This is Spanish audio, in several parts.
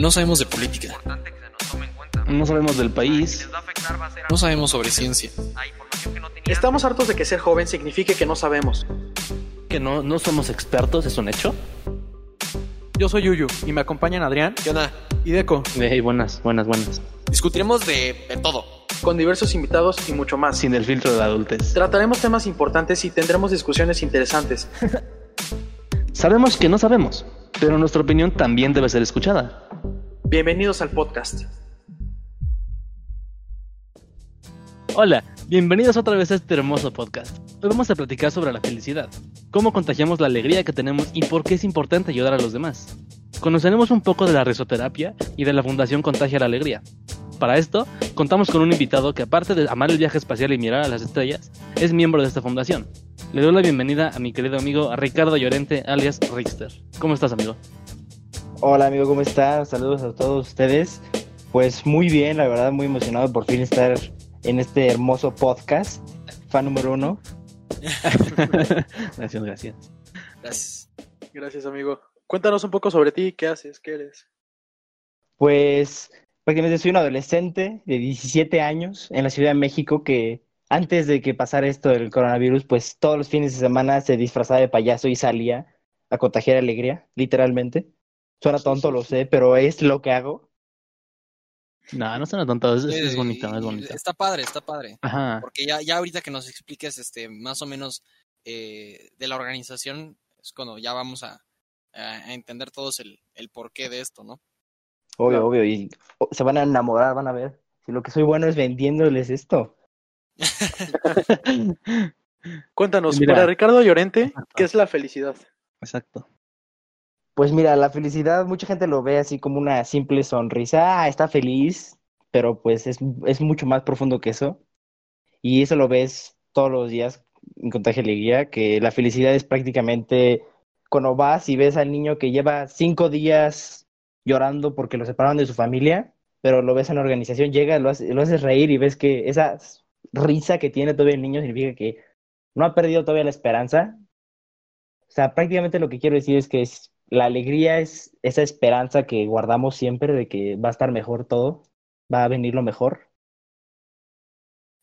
No sabemos de política. No sabemos del país. No sabemos sobre ciencia. Estamos hartos de que ser joven signifique que no sabemos. Que no, no somos expertos, es un hecho. Yo soy Yuyu y me acompañan Adrián ¿Qué onda? y Deco, Hey, buenas, buenas, buenas. Discutiremos de, de todo. con diversos invitados y mucho más. Sin el filtro de la adultez. Trataremos temas importantes y tendremos discusiones interesantes. Sabemos que no sabemos, pero nuestra opinión también debe ser escuchada. Bienvenidos al podcast. Hola, bienvenidos otra vez a este hermoso podcast. Hoy vamos a platicar sobre la felicidad, cómo contagiamos la alegría que tenemos y por qué es importante ayudar a los demás. Conoceremos un poco de la risoterapia y de la Fundación Contagia la Alegría. Para esto, contamos con un invitado que aparte de amar el viaje espacial y mirar a las estrellas, es miembro de esta fundación. Le doy la bienvenida a mi querido amigo Ricardo Llorente, alias Rickster. ¿Cómo estás, amigo? Hola amigo, ¿cómo estás? Saludos a todos ustedes. Pues muy bien, la verdad, muy emocionado por fin estar en este hermoso podcast. Fan número uno. gracias, gracias. Gracias. Gracias, amigo. Cuéntanos un poco sobre ti, qué haces, qué eres. Pues prácticamente soy un adolescente de 17 años en la Ciudad de México que antes de que pasara esto del coronavirus, pues todos los fines de semana se disfrazaba de payaso y salía a contagiar alegría, literalmente. Suena tonto, lo sé, pero es lo que hago. No, no suena tonto, es, bonito, es bonito. Está padre, está padre. Ajá. Porque ya, ya ahorita que nos expliques este, más o menos eh, de la organización, es cuando ya vamos a, a- a entender todos el, el porqué de esto, ¿no? Obvio, Claro. obvio. Y oh, se van a enamorar, van a ver. Si lo que soy bueno es vendiéndoles esto. Cuéntanos, Mira. para Ricardo Llorente, ¿qué es la felicidad? Exacto. Pues mira, la felicidad, mucha gente lo ve así como una simple sonrisa, ah, está feliz, pero pues es, es mucho más profundo que eso. Y eso lo ves todos los días en Contagio Alegría, que la felicidad es prácticamente cuando vas y ves al niño que lleva cinco días llorando porque lo separaron de su familia, pero lo ves en la organización, llega, lo hace- haces reír y ves que esa risa que tiene todavía el niño significa que no ha perdido todavía la esperanza. O sea, prácticamente lo que quiero decir es que la alegría es esa esperanza que guardamos siempre de que va a estar mejor todo, va a venir lo mejor.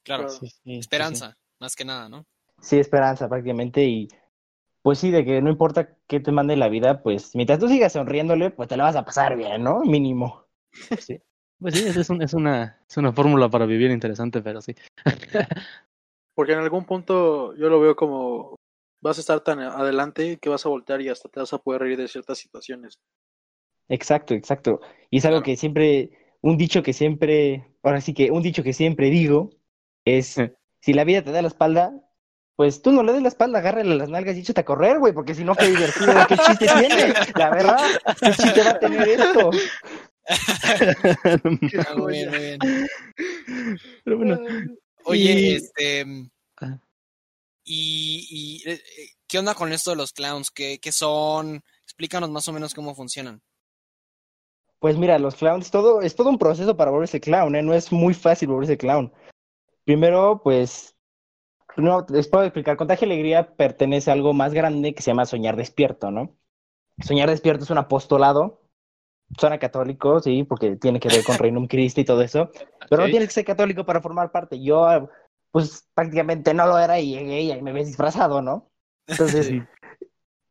Claro, Claro. esperanza, más que nada, ¿no? Sí, esperanza prácticamente y pues sí, de que no importa qué te mande la vida, pues mientras tú sigas sonriéndole, pues te la vas a pasar bien, ¿no? Mínimo. Sí. Pues sí, es, es, un- es una, es una fórmula para vivir interesante, pero sí. Porque en algún punto yo lo veo como vas a estar tan adelante que vas a voltear y hasta te vas a poder reír de ciertas situaciones. Exacto, exacto. Y es algo Claro. que siempre, un dicho que siempre, ahora sí que un dicho que siempre digo es, si la vida te da la espalda, pues tú no le des la espalda, agárrale las nalgas y échate a correr, güey, porque si no, qué divertido, qué chiste tiene. La verdad, qué chiste va a tener esto. Muy bien, muy bien. pero bueno, Oye, Y- este. Y, y, eh, eh, qué onda con esto de los clowns? ¿Qué, qué son? Explícanos más o menos cómo funcionan. Pues mira, los clowns, todo, es todo un proceso para volverse clown, ¿eh? No es muy fácil volverse clown. Primero, pues, no, les puedo explicar, Contagio Alegría pertenece a algo más grande que se llama Soñar Despierto, ¿no? Soñar Despierto es un apostolado, suena católico, sí, porque tiene que ver con Reino Christi y todo eso, pero no tienes que ser católico para formar parte. Yo, pues, prácticamente no lo era y llegué y ahí me ves disfrazado, ¿no? Entonces, Sí.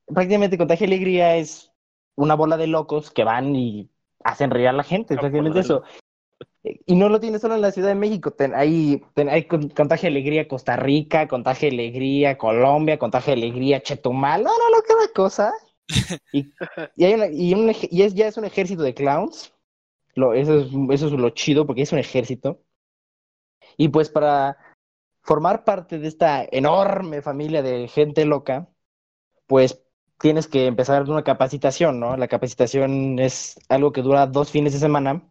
prácticamente Contagio Alegría es una bola de locos que van y hacen reír a la gente, prácticamente eso. Y no lo tienes solo en la Ciudad de México, ten- hay, ten- hay con- Contagio Alegría Costa Rica, Contagio Alegría Colombia, Contagio Alegría Chetumal, no, no, no, cada cosa. Y, y, hay una- y, un ej- y es, ya es un ejército de clowns, lo, eso, es, eso es lo chido porque es un ejército. Y pues para formar parte de esta enorme familia de gente loca, pues tienes que empezar una capacitación, ¿no? La capacitación es algo que dura dos fines de semana,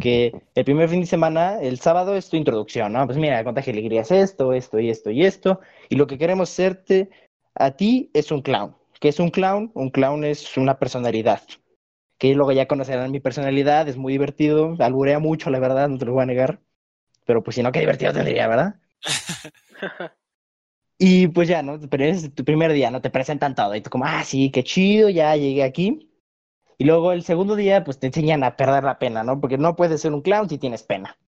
que el primer fin de semana, el sábado es tu introducción, ¿no? Pues mira, contagio de alegría es esto, esto y esto y esto, y lo que queremos hacerte a ti es un clown. ¿Qué es un clown? Un clown es una personalidad. Que luego ya conocerán mi personalidad, es muy divertido, alburea mucho, la verdad, no te lo voy a negar. Pero pues si no, qué divertido tendría, ¿verdad? Y pues ya, ¿no? Pero es tu primer día, ¿no? Te presentan todo y tú como, ah, sí, qué chido, ya llegué aquí. Y luego el segundo día, pues te enseñan a perder la pena, ¿no? Porque no puedes ser un clown si tienes pena.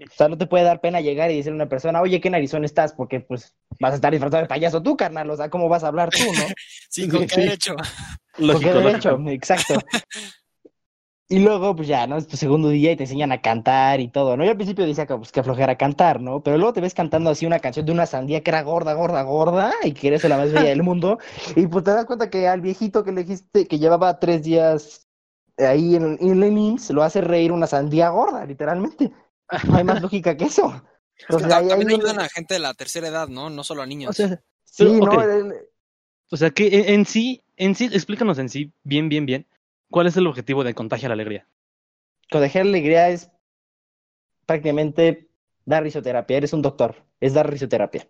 O sea, no te puede dar pena llegar y decirle a una persona, oye, ¿qué narizón estás? Porque pues vas a estar disfrazado de payaso tú, carnal. O sea, ¿cómo vas a hablar tú, no? Sí, con qué derecho. ¿Con qué lógico. derecho? Exacto. Y luego, pues ya, ¿no? Es tu segundo día y te enseñan a cantar y todo, ¿no? Yo al principio decía que, pues, que cantar, ¿no? Pero luego te ves cantando así una canción de una sandía que era gorda, gorda, gorda y que eres la más bella del mundo. Y pues te das cuenta que al viejito que le dijiste que llevaba tres días ahí en, en el IMSS lo hace reír una sandía gorda, literalmente. No hay más lógica que eso. Es que Entonces, ta- ahí- también ahí- ayudan a gente de la tercera edad, ¿no? No solo a niños. O sea, Sí, Pero, ¿no? ok. El- o sea que en, en sí, en sí, explícanos en sí, bien, bien, bien, ¿cuál es el objetivo de Contagia la Alegría? Contagiar alegría es prácticamente dar risoterapia. Eres un doctor, es dar risoterapia.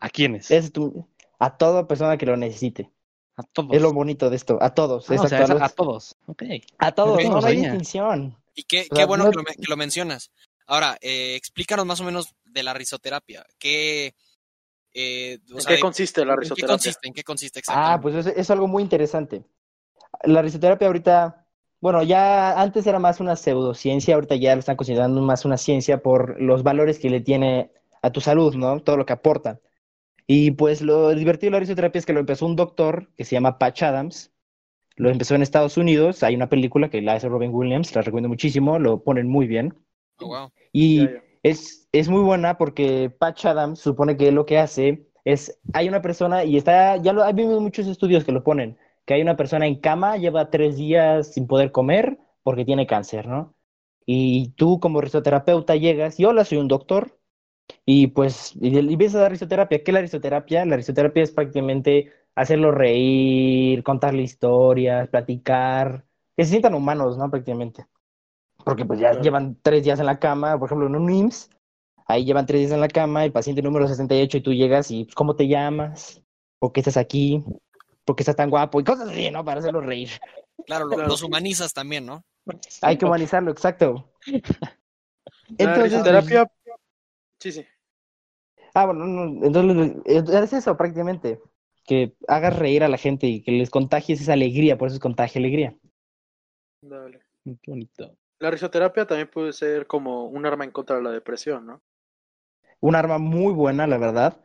¿A quiénes? Es tu- a toda persona que lo necesite. a todos. Es lo bonito de esto, a todos. Ah, o exacto, sea, a todos. Ok. a todos, no, hay distinción. y qué, qué bueno no- que, lo, me- que lo mencionas. Ahora, eh, explícanos más o menos de la risoterapia. ¿Qué, eh, o ¿En sea, qué consiste la ¿en qué risoterapia? consiste? ¿En qué consiste Ah, exactamente? pues es, es algo muy interesante. La risoterapia ahorita, bueno, ya antes era más una pseudociencia, ahorita ya lo están considerando más una ciencia por los valores que le tiene a tu salud, ¿no? Todo lo que aporta. Y pues lo divertido de la risoterapia es que lo empezó un doctor que se llama Patch Adams. Lo empezó en Estados Unidos. Hay una película que la hace Robin Williams, la recomiendo muchísimo, lo ponen muy bien. Oh, wow. Y es, es muy buena porque Patch Adams supone que lo que hace es, hay una persona, y está, ya lo, hay muchos estudios que lo ponen, que hay una persona en cama, lleva tres días sin poder comer porque tiene cáncer, ¿no? Y tú como risoterapeuta llegas, y hola, soy un doctor, y pues y, y empiezas a dar risoterapia. ¿Qué es la risoterapia? La risoterapia es prácticamente hacerlo reír, contarle historias, platicar, que se sientan humanos, ¿no? Prácticamente. Porque pues ya Claro. llevan tres días en la cama, por ejemplo, en un IMSS, ahí llevan tres días en la cama, el paciente número 68 y tú llegas y pues, ¿cómo te llamas? ¿Por qué estás aquí? ¿Por qué estás tan guapo? Y cosas así, ¿no? Para hacerlo reír. Claro, lo- Claro. los humanizas también, ¿no? Hay que humanizarlo, exacto. La Entonces, risoterapia. Sí, sí. Ah, bueno, no, entonces eh, es eso prácticamente, que hagas reír a la gente y que les contagies esa alegría, por eso es contagia alegría. Dale. Qué bonito. La risoterapia también puede ser como un arma en contra de la depresión, ¿no? Un arma muy buena, la verdad,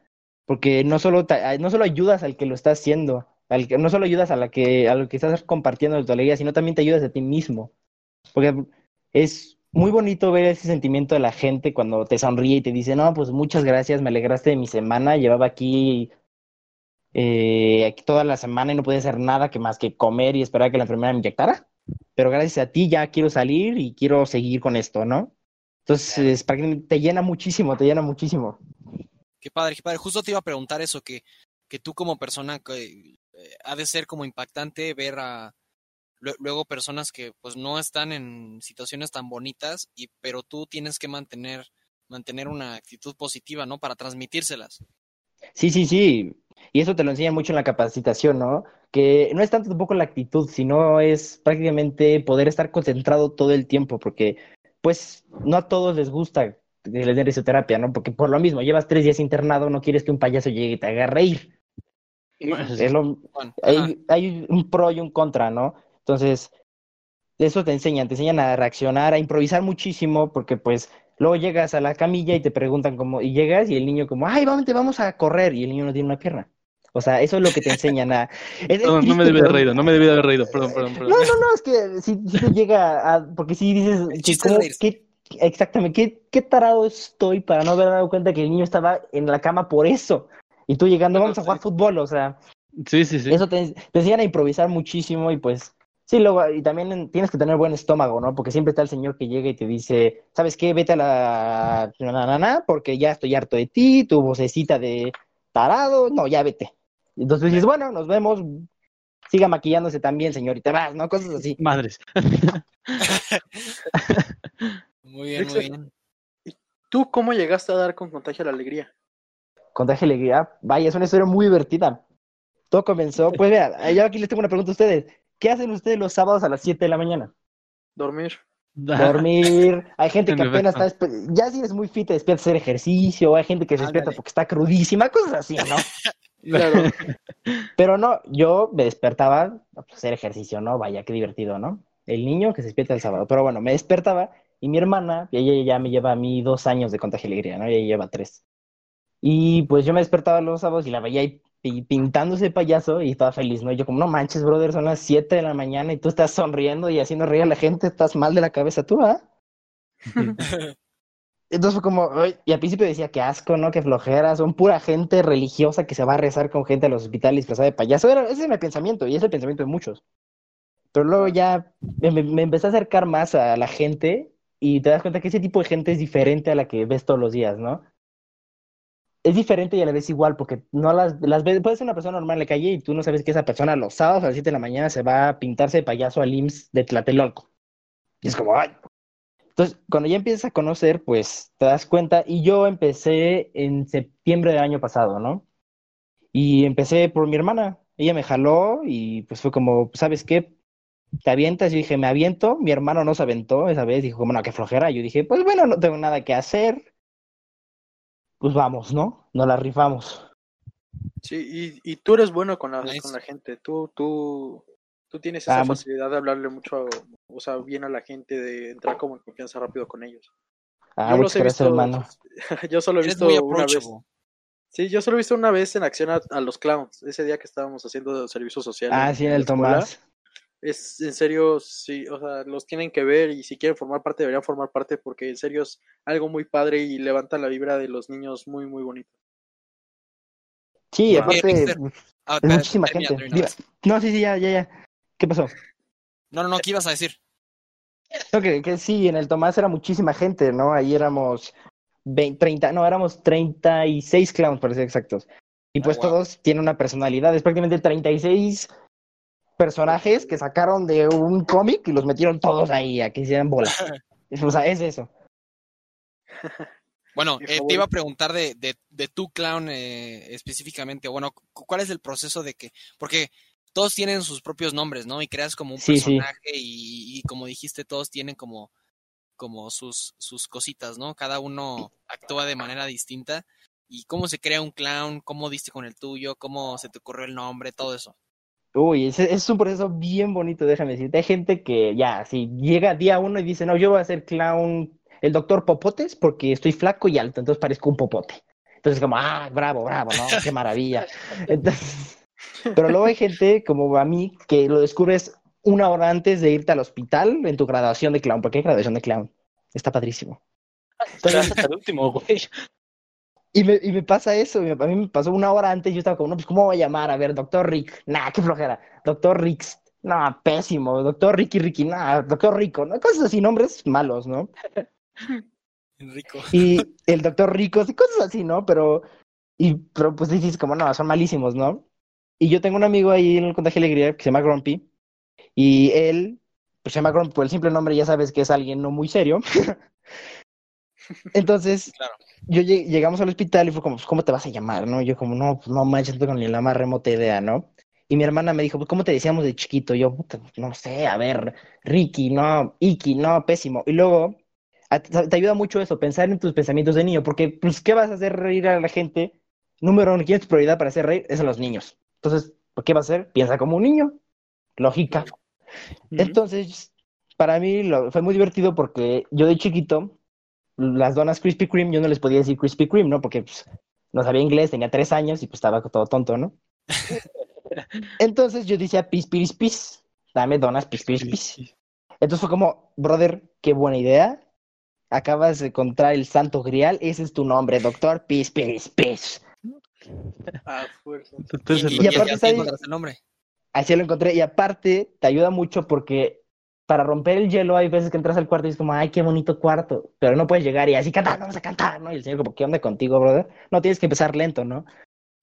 porque no solo, te- no solo ayudas al que lo está haciendo, al que, no solo ayudas a la que, a lo que estás compartiendo de tu alegría, sino también te ayudas a ti mismo. Porque es muy bonito ver ese sentimiento de la gente cuando te sonríe y te dice, no, pues muchas gracias, me alegraste de mi semana, llevaba aquí, eh, aquí toda la semana y no podía hacer nada que más que comer y esperar a que la enfermera me inyectara. Pero gracias a ti ya quiero salir y quiero seguir con esto, ¿no? Entonces, te llena muchísimo, te llena muchísimo. Qué padre, qué padre. Justo te iba a preguntar eso, que, que tú como persona que eh, ha de ser como impactante ver a lue- luego personas que pues no están en situaciones tan bonitas y pero tú tienes que mantener mantener una actitud positiva, ¿no? Para transmitírselas. Sí, sí, sí. Y eso te lo enseñan mucho en la capacitación, ¿no? Que no es tanto tampoco la actitud, sino es prácticamente poder estar concentrado todo el tiempo, porque pues no a todos les gusta que les den risoterapia, ¿no? Porque por lo mismo, llevas tres días internado, no quieres que un payaso llegue y te haga reír. Es lo- hay, hay un pro y un contra, ¿no? Entonces, eso te enseñan, te enseñan a reaccionar, a improvisar muchísimo, porque pues luego llegas a la camilla y te preguntan cómo, y llegas y el niño como, ay, vamos, vamos a correr, y el niño no tiene una pierna. O sea, eso es lo que te enseñan a... es- es Perdón, no me debí haber reído, no me debí haber reído. Perdón, perdón, perdón. No, no, no, es que si, te llega a... Porque si dices, cómo- qué- exactamente, ¿qué, qué tarado estoy para no haber dado cuenta que el niño estaba en la cama por eso? Y tú llegando, vamos a jugar fútbol, o sea... Sí, sí, sí. Eso te, te enseñan a improvisar muchísimo y pues sí, luego, y también en- tienes que tener buen estómago, ¿no? Porque siempre está el señor que llega y te dice, ¿sabes qué? Vete a la na, na, na, na, porque ya estoy harto de ti, tu vocecita de tarado, no, ya vete. Y Entonces dices, bueno, nos vemos, siga maquillándose también, señor, y te vas, ¿no? Cosas así. Madres. Muy bien, muy bien. ¿Tú cómo llegaste a dar con Contagia la Alegría? Contagia alegría, vaya, es una historia muy divertida. Todo comenzó, pues vea, yo aquí les tengo una pregunta a ustedes. ¿Qué hacen ustedes los sábados a las 7 de la mañana? Dormir. dormir. Hay gente que En apenas está, ya si es muy fit, te despierta a hacer ejercicio. Hay gente que se despierta porque está crudísima, cosas así, ¿no? Claro. Pero no, yo me despertaba a hacer ejercicio, ¿no? Vaya, qué divertido, ¿no? El niño que se despierta el sábado. Pero bueno, me despertaba y mi hermana, y ella ya me lleva a mí dos años de contagio alegría, ¿no? Ella lleva tres. Y pues yo me despertaba los sábados y la veía ahí pi- pintándose payaso y estaba feliz, ¿no? Y yo como, no manches, brother, son las 7 de la mañana y tú estás sonriendo y haciendo reír a la gente, estás mal de la cabeza tú, ¿ah? Entonces fue como, "Ay", y al principio decía, qué asco, ¿no? Qué flojera, son pura gente religiosa que se va a rezar con gente a los hospitales disfrazada de payaso. Era, ese es mi pensamiento y es el pensamiento de muchos. Pero luego ya me, me- me empecé a acercar más a la gente y te das cuenta que ese tipo de gente es diferente a la que ves todos los días, ¿no? Es diferente y a la vez igual, porque no las, las ves, puedes ser una persona normal en la calle y tú no sabes que esa persona los sábados a las 7 de la mañana se va a pintarse de payaso al IMSS de Tlatelolco. Y es como, ay, entonces, cuando ya empiezas a conocer, pues te das cuenta, y yo empecé en septiembre del año pasado, ¿no? Y empecé por mi hermana, ella me jaló y pues fue como, ¿sabes qué? ¿Te avientas? Yo dije, me aviento, mi hermano no se aventó esa vez, dijo, como, no, qué flojera. Yo dije, pues bueno, no tengo nada que hacer, pues vamos, ¿no? Nos la rifamos. Sí, y, y tú eres bueno con la, Nice. con la gente. Tú, tú, tú tienes esa facilidad de hablarle mucho, o sea, bien a la gente, de entrar como en confianza rápido con ellos. Ah, yo los he visto, hermano. yo solo he Eres visto una vez. Sí, yo solo he visto una vez en acción a, a los clowns, ese día que estábamos haciendo servicio social. Ah, en- sí, en el escuela. Tomás. Es en serio, sí, o sea, los tienen que ver y si quieren formar parte deberían formar parte porque en serio es algo muy padre y levanta la vibra de los niños muy, muy bonito. Sí, aparte, es Ah, muchísima termina, gente. termina. No, sí, sí, ya, ya, ya. ¿Qué pasó? No, no, no, ¿qué ibas a decir? No, que, que sí, en el Tomás era muchísima gente, ¿no? Ahí éramos 20, 30, no, éramos 36 clowns, para ser exactos. Y Ah, pues wow. todos tienen una personalidad, es prácticamente 36 personajes que sacaron de un cómic y los metieron todos ahí a que hicieran bola. o sea, es eso. Bueno, eh, te iba a preguntar de, de, de tu clown eh, específicamente. Bueno, cu- ¿cuál es el proceso de que.? Porque todos tienen sus propios nombres, ¿no? Y creas como un Sí, sí. personaje y, y como dijiste, todos tienen como, como sus, sus cositas, ¿no? Cada uno actúa de manera distinta. ¿Y cómo se crea un clown? ¿Cómo diste con el tuyo? ¿Cómo se te ocurrió el nombre? Todo eso. Uy, es, es un proceso bien bonito, déjame decirte. Hay gente que ya, si llega día uno y dice, no, yo voy a ser clown, el doctor Popotes, porque estoy flaco y alto, entonces parezco un popote. Entonces, como, ah, bravo, bravo, ¿no? Qué maravilla. Entonces, pero luego hay gente como a mí que lo descubres una hora antes de irte al hospital en tu graduación de clown, porque hay graduación de clown. Está padrísimo. Entonces, hasta el último, güey. Y me, y me pasa eso, a mí me pasó una hora antes, yo estaba como, no, pues, ¿cómo voy a llamar? A ver, doctor Rick, nah, qué flojera, doctor Rix, no, pésimo, doctor Ricky Ricky, nah, doctor Rico, ¿no? Cosas así, nombres malos, ¿no? Enrico. Y el doctor Rico, cosas así, ¿no? Pero, y, pero pues dices como, no, son malísimos, ¿no? Y yo tengo un amigo ahí en el Contagio de Alegría que se llama Grumpy, y él, pues se llama Grumpy, por el simple nombre ya sabes que es alguien no muy serio. Entonces, Claro. yo lleg- llegamos al hospital y fue como, pues, ¿cómo te vas a llamar? ¿No? Y yo como, no, pues no manches, no tengo ni la más remota idea, ¿no? Y mi hermana me dijo, pues, ¿cómo te decíamos de chiquito? Y yo, "Puta, no sé, a ver, Ricky, no, Iki, no, pésimo. Y luego, te, ayuda mucho eso, pensar en tus pensamientos de niño, porque, pues, ¿qué vas a hacer reír a la gente? Número uno, ¿quién es tu prioridad para hacer reír? Es a los niños. Entonces, ¿por qué vas a hacer? Piensa como un niño. Lógica. Entonces, para mí lo- fue muy divertido porque yo de chiquito, las donas Krispy Kreme, yo no les podía decir Krispy Kreme, ¿no? Porque pues, no sabía inglés, tenía tres años y pues estaba todo tonto, ¿no? Entonces yo decía pis, piris, pis, dame donas pis, piris, pis. Entonces fue como, brother, qué buena idea. Acabas de encontrar el santo grial, ese es tu nombre, doctor pis, piris, pis. Ah, fuerza. Entonces, y, y y- aparte encontraste el nombre. Así lo encontré. Y aparte, te ayuda mucho porque para romper el hielo hay veces que entras al cuarto y es como, ay, qué bonito cuarto. Pero no puedes llegar y así cantar, vamos a cantar, ¿no? Y el señor como, ¿qué onda contigo, brother? No, tienes que empezar lento, ¿no?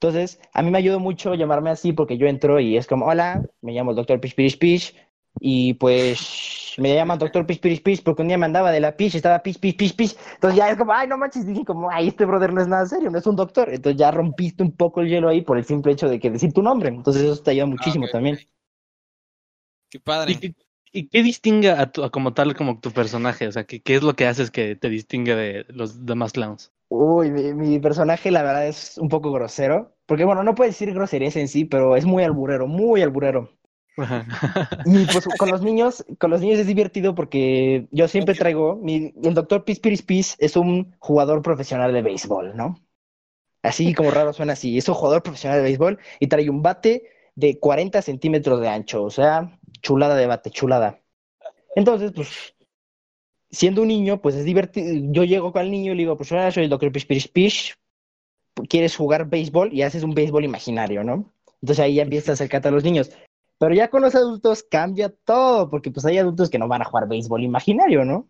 Entonces, a mí me ayudó mucho llamarme así porque yo entro y es como, hola, me llamo el doctor Pish Pish Pish. Y pues me llaman doctor Pish Pish Pish porque un día me andaba de la Pish, estaba Pish Pish Pish Pish. Entonces ya es como, ay, no manches, dije como, ay, este brother no es nada serio, no es un doctor. Entonces ya rompiste un poco el hielo ahí por el simple hecho de que decir tu nombre. Entonces eso te ayuda muchísimo Ah, ok, también. Qué padre. ¿Y qué, ¿Y qué distingue a, tu, a como tal como tu personaje? O sea, ¿qué, ¿qué es lo que haces que te distingue de los demás clowns? Uy, mi, mi personaje la verdad es un poco grosero, porque bueno, no puede decir groserías en sí, pero es muy alburero, muy alburero. Y pues con los niños, con los niños es divertido porque yo siempre traigo, mi, el doctor Pispiris Pis es un jugador profesional de béisbol, ¿no? Así como raro suena así, es un jugador profesional de béisbol y trae un bate de 40 centímetros de ancho, o sea, chulada de bate, chulada. Entonces, pues, siendo un niño, pues es divertido. Yo llego con el niño y le digo, pues hola, soy el doctor Pispiris Pis, ¿quieres jugar béisbol? Y haces un béisbol imaginario, ¿no? Entonces ahí ya empiezas a acercarte a los niños. Pero ya con los adultos cambia todo, porque pues hay adultos que no van a jugar béisbol imaginario, ¿no?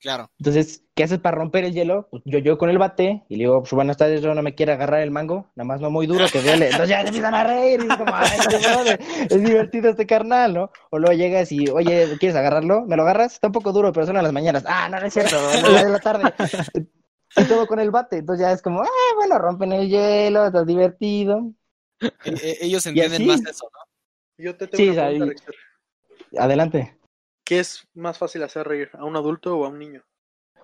Claro. Entonces, ¿qué haces para romper el hielo? Pues yo llego con el bate y le digo, pues buenas tardes, yo no me quiero agarrar el mango, nada más no muy duro, que duele. Entonces ya se empiezan a reír y es como, "Ay, puede, es divertido este carnal, ¿no? O luego llegas y, oye, ¿quieres agarrarlo? ¿Me lo agarras? Está un poco duro, pero son a las mañanas. Ah, no, no es cierto, no, es la tarde. Y todo con el bate, entonces ya es como, ah, bueno, rompen el hielo, está divertido. E- e- ellos entienden así. más eso, ¿no? Yo te tengo Sí, una pregunta. Adelante. ¿Qué es más fácil hacer reír? ¿A un adulto o a un niño?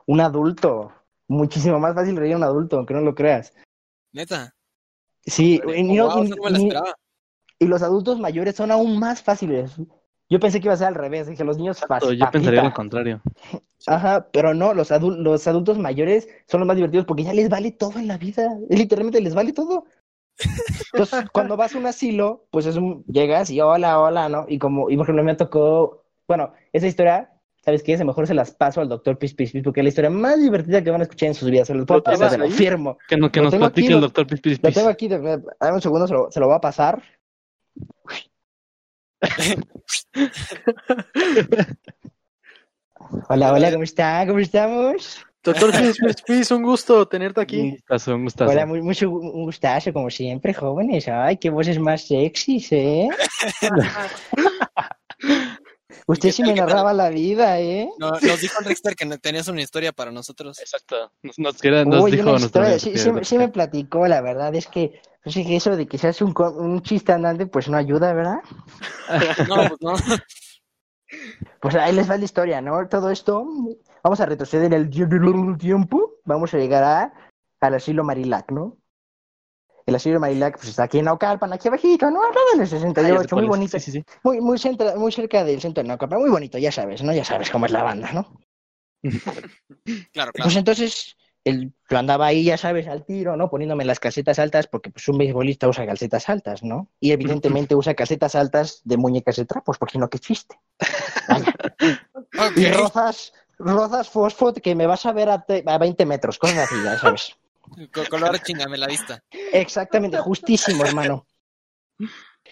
Un adulto. Muchísimo más fácil reír a un adulto, aunque no lo creas. Neta. Sí, y, no- Wow, y- eso no me lo y- esperaba. y los adultos mayores son aún más fáciles. Yo pensé que iba a ser al revés, dije los niños Exacto, fácil. yo pensaría lo contrario. Ajá, pero no, los, los adultos mayores son los más divertidos porque ya les vale todo en la vida. Literalmente les vale todo. Entonces, cuando vas a un asilo, pues es un, llegas y hola, hola, ¿no? Y como, y por ejemplo, me tocó, bueno, esa historia, ¿sabes qué? A mejor se las paso al doctor Pis Pis Pis porque es la historia más divertida que van a escuchar en sus vidas. Se los puedo ¿Pero pasar, se lo ahí? firmo. Que, no, que Lo nos tengo aquí, platique el doctor Pispiris Lo Pis. tengo aquí, de- dame un segundo, se lo, se lo voy a pasar. Hola, hola, ¿cómo está? ¿Cómo estamos? Doctor Pis, Pis, Pis, un gusto tenerte Un aquí. gustazo, un gustazo. Hola, muy, mucho un gustazo, como siempre, jóvenes. Ay, qué voces más sexys, ¿eh? Usted ¿Qué sí me tal? narraba la vida, ¿eh? No, nos dijo el Rexter que tenías una historia para nosotros. Exacto. Nos, nos, Uy, dijo una nuestro historia, sí, sí me- sí me platicó, la verdad es que, no sé que eso de que se hace un, co- un chiste andante, pues no ayuda, ¿verdad? No, pues no. Pues ahí les va la historia, ¿no? Todo esto, vamos a retroceder el tiempo, vamos a llegar a, al asilo Marilac, ¿no? El asilo Marilac, pues está aquí en Naucalpan, aquí abajito, ¿no? Al lado del Ah, ya sé 68, cuál muy bonito. Sí, sí, sí. Muy, muy, centra- muy cerca del centro de Naucalpan, muy bonito, ya sabes, ¿no? Ya sabes cómo es la banda, ¿no? Claro, claro. Pues entonces, el, yo andaba ahí, ya sabes, al tiro, ¿no? Poniéndome las calcetas altas, porque pues un beisbolista usa calcetas altas, ¿no? Y evidentemente usa calcetas altas de muñecas de trapos, porque no, qué chiste. Vaya. Ok. Y rozas, rozas fosfo que me vas a ver a, te- a 20 metros, cosas así, ya sabes. Co- Color chingame la vista. Exactamente, justísimo, hermano.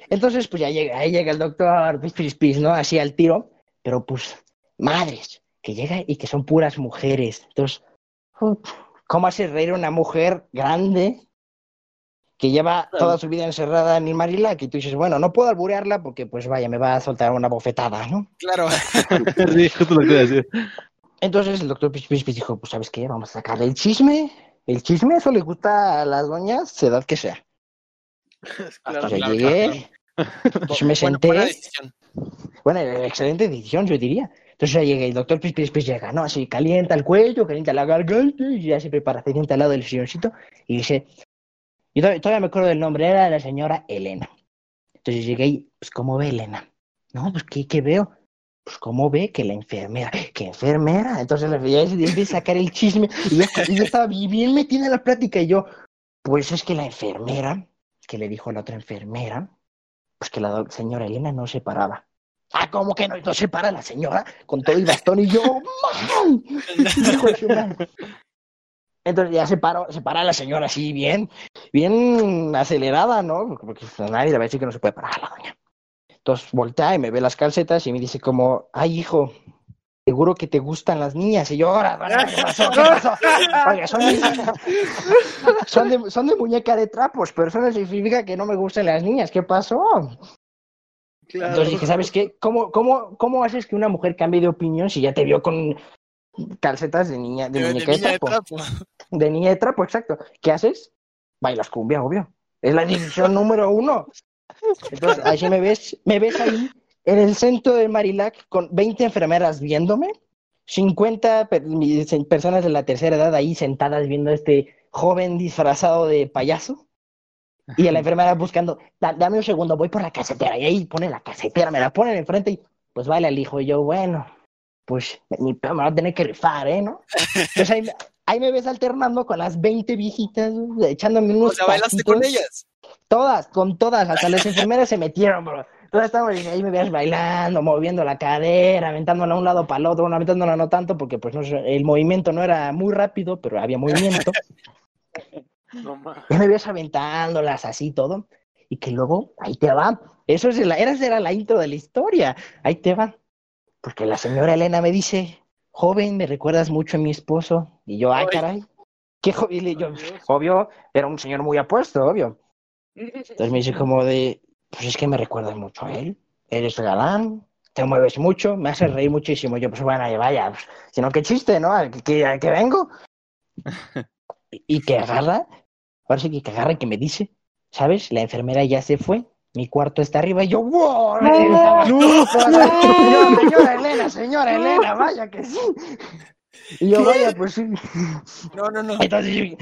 Entonces, pues ya llega, ahí llega el doctor Pis, Pis, Pis, ¿no? Así al tiro, pero pues, madres, que llega y que son puras mujeres. Entonces, ¿cómo hace reír una mujer grande que lleva toda su vida encerrada en el Marilac? Y tú dices, bueno, no puedo alburearla porque, pues vaya, me va a soltar una bofetada, ¿no? Claro. Entonces el doctor Pis, Pis, Pis dijo, pues ¿sabes qué? Vamos a sacarle el chisme. El chisme, eso le gusta a las doñas, edad que sea. Claro. Yo claro, llegué, pues me senté. buena decisión. Bueno, excelente decisión, yo diría. Entonces ya llega el doctor Pis, Pis, Pis llega, ¿no? Así calienta el cuello, calienta la garganta y ya se prepara, se sienta al lado del silloncito y dice, yo todavía, todavía me acuerdo del nombre, era la señora Elena. Entonces llegué y, pues, ¿cómo ve Elena? No, pues, ¿qué, qué veo? Pues, ¿cómo ve que la enfermera? ¿Qué enfermera? Entonces la ya se empieza a sacar el chisme y yo, y yo estaba bien metida en la plática y yo, pues es que la enfermera, que le dijo a la otra enfermera, pues que la señora Elena no se paraba. Ah, ¿cómo que no? No se para la señora con todo el bastón y yo, madre. Entonces ya se paró, se para la señora así bien, bien acelerada, ¿no? Porque, porque pues, nadie le va a decir que no se puede parar a la doña. Entonces voltea y me ve las calcetas y me dice como, ay hijo, seguro que te gustan las niñas. Y yo, ahora, ¿qué pasó? ¿Qué pasó? Oiga, son, son, de, son de muñeca de trapos, pero eso no significa que no me gusten las niñas. ¿Qué pasó? Claro. Entonces dije, ¿sabes qué? ¿Cómo, cómo, ¿Cómo haces que una mujer cambie de opinión si ya te vio con calcetas de niña de, muñeca de trapo? trapo. De niña de trapo, exacto. ¿Qué haces? Bailas cumbia, obvio. Es la decisión número uno. Entonces, así me ves, me ves ahí en el centro de Marilac con 20 enfermeras viéndome, 50 per- mi- personas de la tercera edad ahí sentadas viendo a este joven disfrazado de payaso. Y a la enfermera buscando, "Da- dame un segundo, voy por la casetera. Y ahí pone la casetera, me la ponen enfrente y pues baila el hijo. Y yo, bueno, pues ni pedo, me va a tener que rifar, ¿eh? ¿No? Entonces ahí, me- ahí me ves alternando con las 20 viejitas, echándome O unos sea, bailaste con ellas. Todas, con todas, hasta las enfermeras se metieron, bro. Todas estaban ahí, me veías bailando, moviendo la cadera, aventándola a un lado para el otro, bueno, aventándola no tanto porque pues no sé, el movimiento no era muy rápido, pero había movimiento. No más. Y me ves aventándolas así todo, y que luego, ahí te va. Eso es la, era, era la intro de la historia. Ahí te va. Porque la señora Elena me dice, joven, me recuerdas mucho a mi esposo. Y yo, ay, Ay. caray. Qué joven. Yo, obvio, era un señor muy apuesto, obvio. Entonces me dice como de, pues es que me recuerdas mucho a él. Eres galán, te mueves mucho, me haces reír muchísimo. Yo, pues bueno, ya vaya, pues, si no, qué chiste, ¿no? ¿A qué vengo? Y, y que agarra, ahora sí que, que agarra y que me dice, ¿sabes? La enfermera ya se fue, mi cuarto está arriba. Y yo, ¡wow! Yo, señora Elena, señora Elena, vaya que sí. Y yo, vaya, pues sí. No, no, no. Entonces,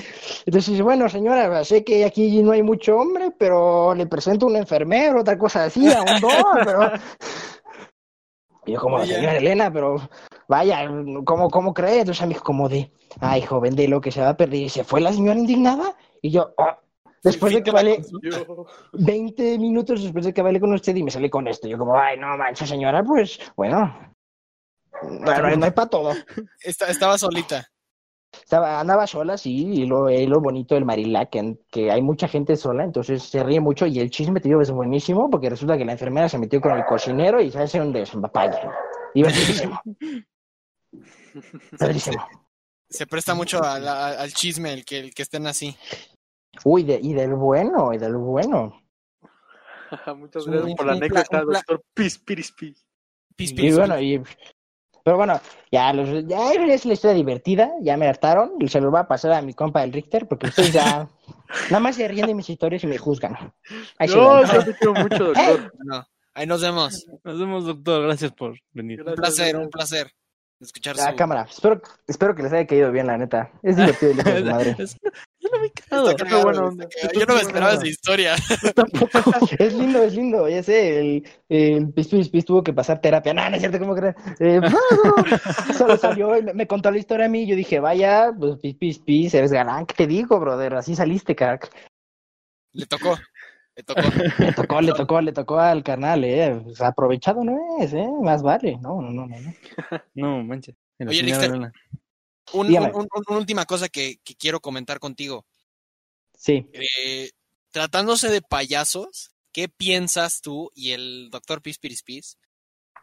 entonces, bueno, señora, sé que aquí no hay mucho hombre, pero le presento un enfermero, otra cosa así, a un don, pero... Y yo como, señora Elena, pero vaya, ¿cómo, cómo cree? Entonces a mí como de, ay, joven, de lo que se va a perder. Y se fue la señora indignada, y yo, "Ah". Después de que vale Yo, 20 minutos después de que bailé con usted y me salí con esto. Yo como, ay, no manches, señora, pues, bueno, bueno, no hay para todo. Esta- estaba solita. Estaba, andaba sola, sí, y lo, es lo bonito del Marilac, que, que hay mucha gente sola, entonces se ríe mucho y el chisme, te digo, es buenísimo, porque resulta que la enfermera se metió con el cocinero y se hace un desempapaya. Divertidísimo. Divertidísimo. Se presta mucho a la- al chisme el que, el que estén así. Uy, de- y del bueno, y del bueno. Muchas gracias por la anécdota, doctor Pis, Piris, Pis. Pis, Y pis. bueno, y... Pero bueno, ya, los, ya es la historia divertida, ya me hartaron, y se lo voy a pasar a mi compa el Richter, porque ustedes ya nada más se ríen de mis historias y me juzgan. Ahí se No, yo te quiero mucho, doctor. No, ahí nos vemos. Nos vemos, doctor. Gracias por venir. Un placer, doctor. un placer escuchar su... cámara. Espero, espero que les haya caído bien, la neta. Es divertido el hijo de su madre. Es- Yo no me he cagado. Está cagado, cagado. Yo no me esperaba esa historia. Es lindo, es lindo. Ya sé, el, el Pis Pis Pis tuvo que pasar terapia. No, no es cierto, ¿cómo crees? Eh, no, solo salió y me, me contó la historia a mí. Yo dije, vaya, pues Pis Pis Pis, eres galán. ¿Qué te digo, brother? Así saliste, crack. Le tocó, le tocó. Le tocó, le tocó, le tocó al carnal, eh. Aprovechado no es, eh. Más vale. No, no, no, no. no. No, manches. Oye. Un- un- un- una última cosa que, que quiero comentar contigo. Sí. Eh, tratándose de payasos, ¿qué piensas tú y el doctor Pis Piris Pis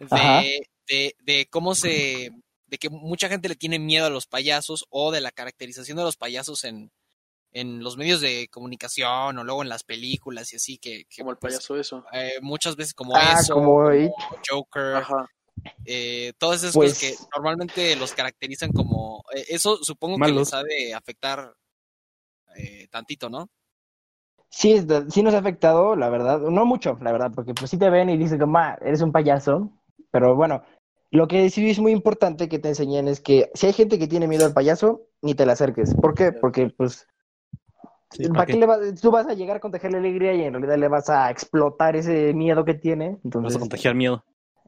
Ajá. de, de, de cómo se... de que mucha gente le tiene miedo a los payasos o de la caracterización de los payasos en, en los medios de comunicación o luego en las películas y así, que, que, Como el pues, payaso eso. eh, muchas veces como Ah, eso, como. Joker, Ajá. eh, todas esas Pues- cosas que normalmente los caracterizan como... eh, eso supongo que les ha de afectar eh, tantito, ¿no? Sí, sí nos ha afectado, la verdad. No mucho, la verdad, porque pues sí te ven y dicen como, "Ah, eres un payaso. Pero bueno, lo que sí es muy importante que te enseñen es que si hay gente que tiene miedo al payaso, ni te le acerques. ¿Por qué? Porque pues, Sí, ¿para ¿para qué le vas? Tú vas a llegar a contagiarle alegría y en realidad le vas a explotar ese miedo que tiene. Vas a contagiar miedo.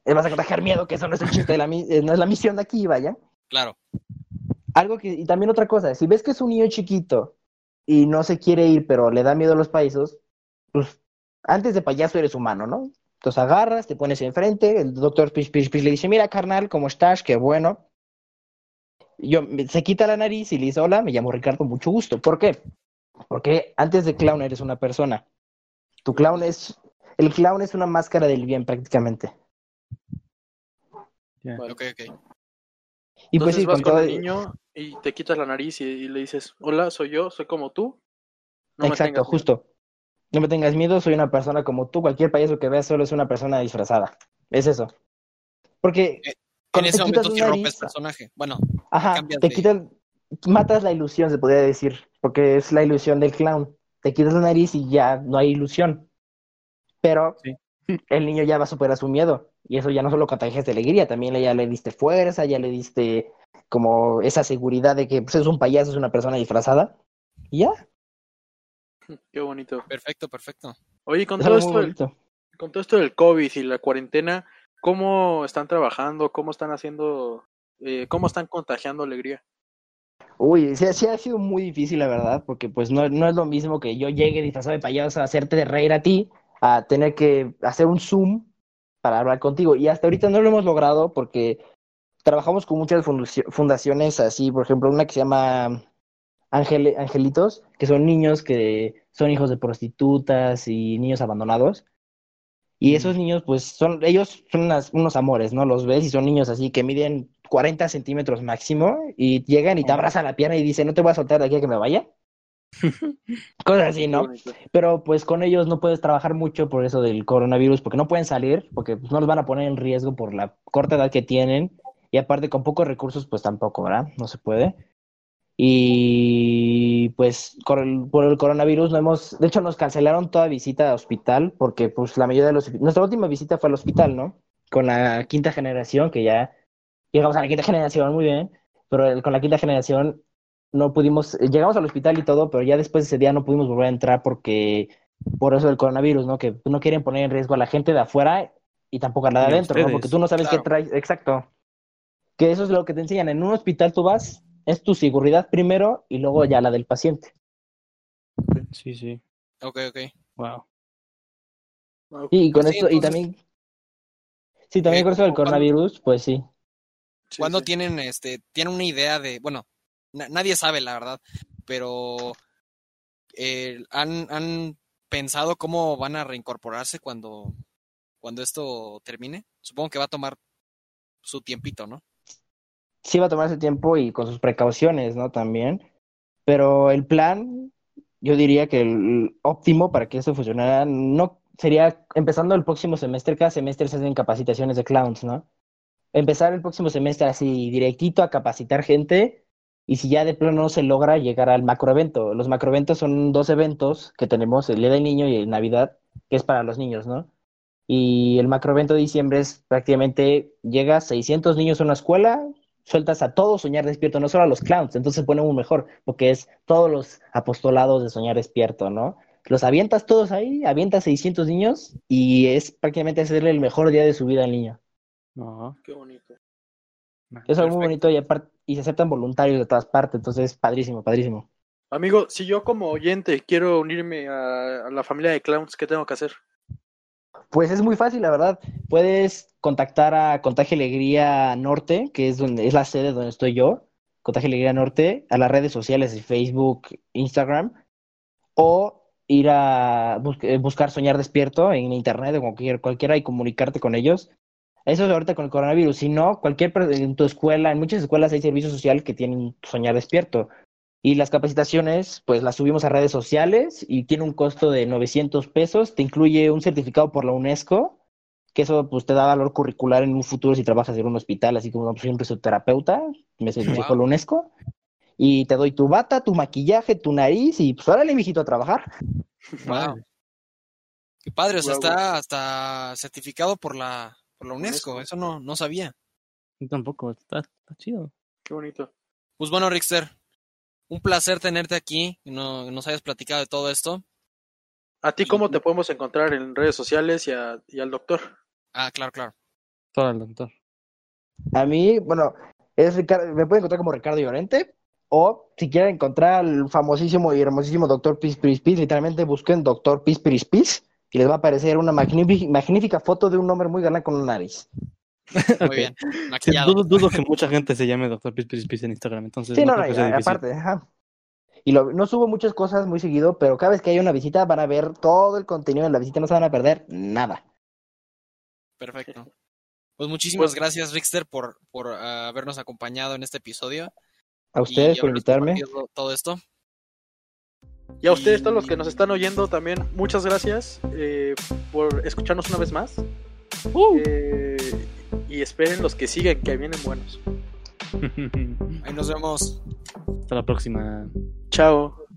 le vas a contagiar miedo, que eso no es el chiste de la, eh, no es la misión de aquí, vaya. Claro. Algo que, y también otra cosa, si ves que es un niño chiquito y no se quiere ir, pero le da miedo a los payasos, pues antes de payaso eres humano, ¿no? Entonces agarras, te pones enfrente, el doctor Pish Pish Pish le dice, mira carnal, ¿cómo estás? Qué bueno. Yo, se quita la nariz y le dice, hola, me llamo Ricardo, mucho gusto. ¿Por qué? Porque antes de clown eres una persona. Tu clown es, el clown es una máscara del bien prácticamente. Ok, ok. Y pues sí, vas con con todo... el niño y te quitas la nariz y, y le dices, hola, soy yo, soy como tú. No Exacto, tengas miedo". justo. No me tengas miedo, soy una persona como tú. Cualquier payaso que veas solo es una persona disfrazada. Es eso. Porque Eh, En cuando ese te quitas momento la rompes nariz, personaje. Bueno, ajá, cambias te de- quitas, matas la ilusión, se podría decir, porque es la ilusión del clown. Te quitas la nariz y ya no hay ilusión. Pero Sí. el niño ya va a superar su miedo. Y eso ya no solo contagias de alegría, también ya le diste fuerza, ya le diste como esa seguridad de que pues, es un payaso, es una persona disfrazada. Y ya. Qué bonito. Perfecto, perfecto. Oye, con Es todo esto, del- con todo esto del COVID y la cuarentena, ¿cómo están trabajando? ¿Cómo están haciendo? eh, ¿Cómo están contagiando alegría? Uy, sí, sí ha sido muy difícil, la verdad, porque pues no, no es lo mismo que yo llegue disfrazado de payaso a hacerte de reír a ti, a tener que hacer un Zoom para hablar contigo. Y hasta ahorita no lo hemos logrado porque trabajamos con muchas fundaci- fundaciones así, por ejemplo, una que se llama Ángel, Angelitos, que son niños que son hijos de prostitutas y niños abandonados. Y esos niños, pues, son, ellos son unas- unos amores, ¿no? Los ves y son niños así que miden 40 centímetros máximo y llegan y te abrazan la pierna y dicen, no te voy a soltar de aquí a que me vaya. Cosas así, ¿no? Pero pues con ellos no puedes trabajar mucho por eso del coronavirus, porque no pueden salir, porque pues, no los van a poner en riesgo por la corta edad que tienen. Y aparte con pocos recursos, pues tampoco, ¿verdad? No se puede. Y pues por el, por el coronavirus no hemos, de hecho nos cancelaron toda visita a hospital, porque pues la mayoría de los, nuestra última visita fue al hospital, ¿no? Con la quinta generación, que ya llegamos a la quinta generación, muy bien, pero el- con la quinta generación no pudimos, llegamos al hospital y todo, pero ya después de ese día no pudimos volver a entrar porque, por eso del coronavirus, ¿no? Que no quieren poner en riesgo a la gente de afuera y tampoco a la de adentro, ¿no? Porque tú no sabes Claro. qué traes, exacto. Que eso es lo que te enseñan. En un hospital tú vas, es tu seguridad primero y luego ya la del paciente. Sí, sí. Ok, ok. Wow. Wow. Y con Sí, esto, y entonces- también, sí, también Eh, con eso del ¿cuándo- coronavirus, pues sí. Sí, ¿Cuándo sí. tienen, este, tienen una idea de, bueno, na- nadie sabe la verdad, pero eh, han, han pensado cómo van a reincorporarse cuando, cuando esto termine? Supongo que va a tomar su tiempito, ¿no? Sí va a tomar ese tiempo y con sus precauciones, ¿no? También. Pero el plan, yo diría que el óptimo para que esto funcionara no sería empezando el próximo semestre, cada semestre se hacen capacitaciones de clowns, ¿no? Empezar el próximo semestre así directito a capacitar gente y si ya de plano no se logra llegar al macroevento. Los macroeventos son dos eventos que tenemos, el Día del Niño y el Navidad, que es para los niños, ¿no? Y el macroevento de diciembre es prácticamente llega 600 niños a una escuela, sueltas a todos soñar despierto, no solo a los clowns, entonces se pone aún mejor, porque es todos los apostolados de soñar despierto, ¿no? Los avientas todos ahí, avientas 600 niños y es prácticamente hacerle el mejor día de su vida al niño. No. Qué bonito. Es algo muy bonito y, aparte, y se aceptan voluntarios de todas partes, entonces padrísimo, padrísimo. Amigo, si yo como oyente quiero unirme a, a la familia de clowns, ¿qué tengo que hacer? Pues es muy fácil, la verdad. Puedes contactar a Contagio Alegría Norte, que es donde es la sede donde estoy yo, Contagio Alegría Norte, a las redes sociales de Facebook, Instagram, o ir a eh, buscar Soñar Despierto en internet o cualquier, cualquiera y comunicarte con ellos. Eso es ahorita con el coronavirus. Si no, cualquier en tu escuela, en muchas escuelas hay servicio social que tienen Soñar Despierto. Y las capacitaciones, pues las subimos a redes sociales y tiene un costo de 900 pesos. Te incluye un certificado por la UNESCO, que eso pues te da valor curricular en un futuro si trabajas en un hospital, así como pues, siempre soy terapeuta, me certificó Wow. la UNESCO. Y te doy tu bata, tu maquillaje, tu nariz y pues órale, mijito, a trabajar. Wow. Qué padre, o sea, está hasta certificado por la, por la UNESCO, UNESCO. eso no, no sabía. Yo tampoco. Está, está chido. Qué bonito. Pues bueno, Rickster, un placer tenerte aquí y no, nos hayas platicado de todo esto. ¿A ti cómo te podemos encontrar en redes sociales y, a- y al doctor? Ah, claro, claro. Todo el doctor. A mí, bueno, es Ricardo, me pueden encontrar como Ricardo Llorente. O si quieren encontrar al famosísimo y hermosísimo Doctor Pis Piris Pis, literalmente busquen Doctor Pis Piris Pis y les va a aparecer una magnífica, magnífica foto de un hombre muy galán con una nariz. Muy bien. Sí, Maquillado. dudo, dudo que mucha gente se llame Doctor Pis Pis Pis en Instagram, entonces Sí, no, no, difícil. aparte, ajá. Y lo- no subo muchas cosas muy seguido, pero cada vez que hay una visita van a ver todo el contenido de la visita, no se van a perder nada. Perfecto. Pues muchísimas Pues- gracias, Rickster, por, por ah, habernos acompañado en este episodio. A ustedes y por invitarme. Todo esto. Y a ustedes, todos los que nos están oyendo también, muchas gracias eh, por escucharnos una vez más. Eh, y esperen los que siguen, que vienen buenos. Ahí nos vemos. Hasta la próxima. Chao.